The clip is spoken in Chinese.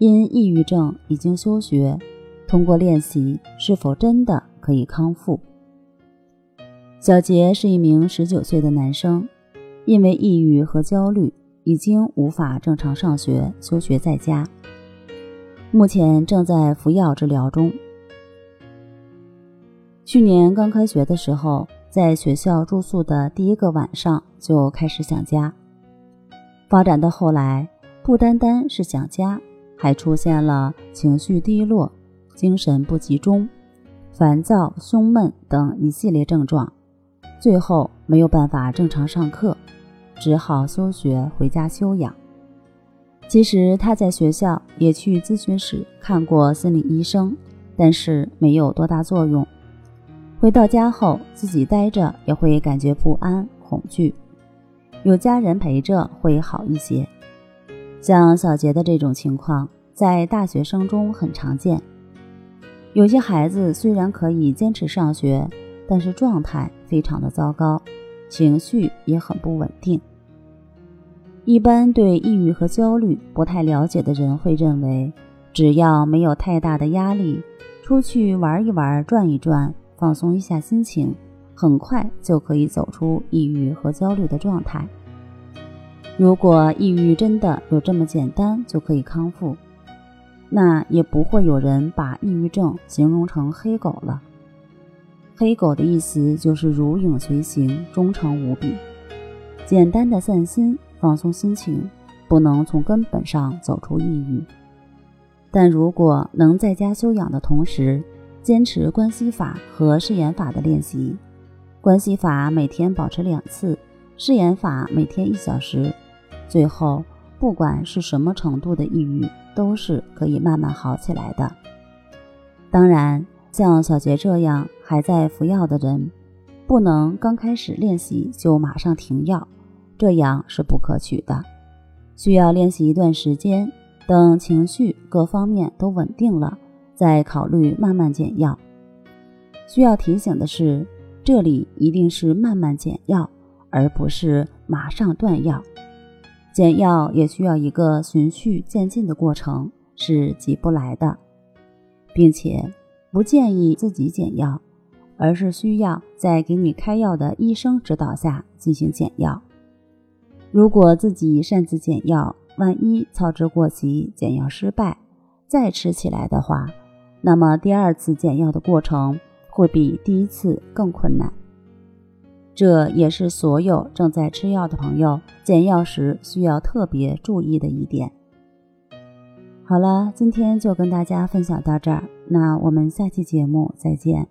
因抑郁症已经休学，通过练习是否真的可以康复？小杰是一名十九岁的男生，因为抑郁和焦虑，已经无法正常上学，休学在家，目前正在服药治疗中。去年刚开学的时候，在学校住宿的第一个晚上就开始想家，发展到后来，不单单是想家。还出现了情绪低落、精神不集中、烦躁、胸闷等一系列症状，最后没有办法正常上课，只好休学回家休养。其实他在学校也去咨询室看过心理医生，但是没有多大作用。回到家后自己待着也会感觉不安、恐惧，有家人陪着会好一些。像小杰的这种情况，在大学生中很常见。有些孩子虽然可以坚持上学，但是状态非常的糟糕，情绪也很不稳定。一般对抑郁和焦虑不太了解的人会认为，只要没有太大的压力，出去玩一玩、转一转，放松一下心情，很快就可以走出抑郁和焦虑的状态。如果抑郁真的有这么简单就可以康复，那也不会有人把抑郁症形容成黑狗了。黑狗的意思就是如影随形，忠诚无比。简单的散心、放松心情，不能从根本上走出抑郁。但如果能在家休养的同时，坚持关系法和誓言法的练习，关系法每天保持两次，誓言法每天一小时。最后，不管是什么程度的抑郁，都是可以慢慢好起来的。当然，像小杰这样还在服药的人，不能刚开始练习就马上停药，这样是不可取的。需要练习一段时间，等情绪各方面都稳定了，再考虑慢慢减药。需要提醒的是，这里一定是慢慢减药，而不是马上断药。减药也需要一个循序渐进的过程，是急不来的，并且不建议自己减药，而是需要在给你开药的医生指导下进行减药。如果自己擅自减药，万一操之过急，减药失败，再吃起来的话，那么第二次减药的过程会比第一次更困难。这也是所有正在吃药的朋友减药时需要特别注意的一点。好了，今天就跟大家分享到这儿，那我们下期节目再见。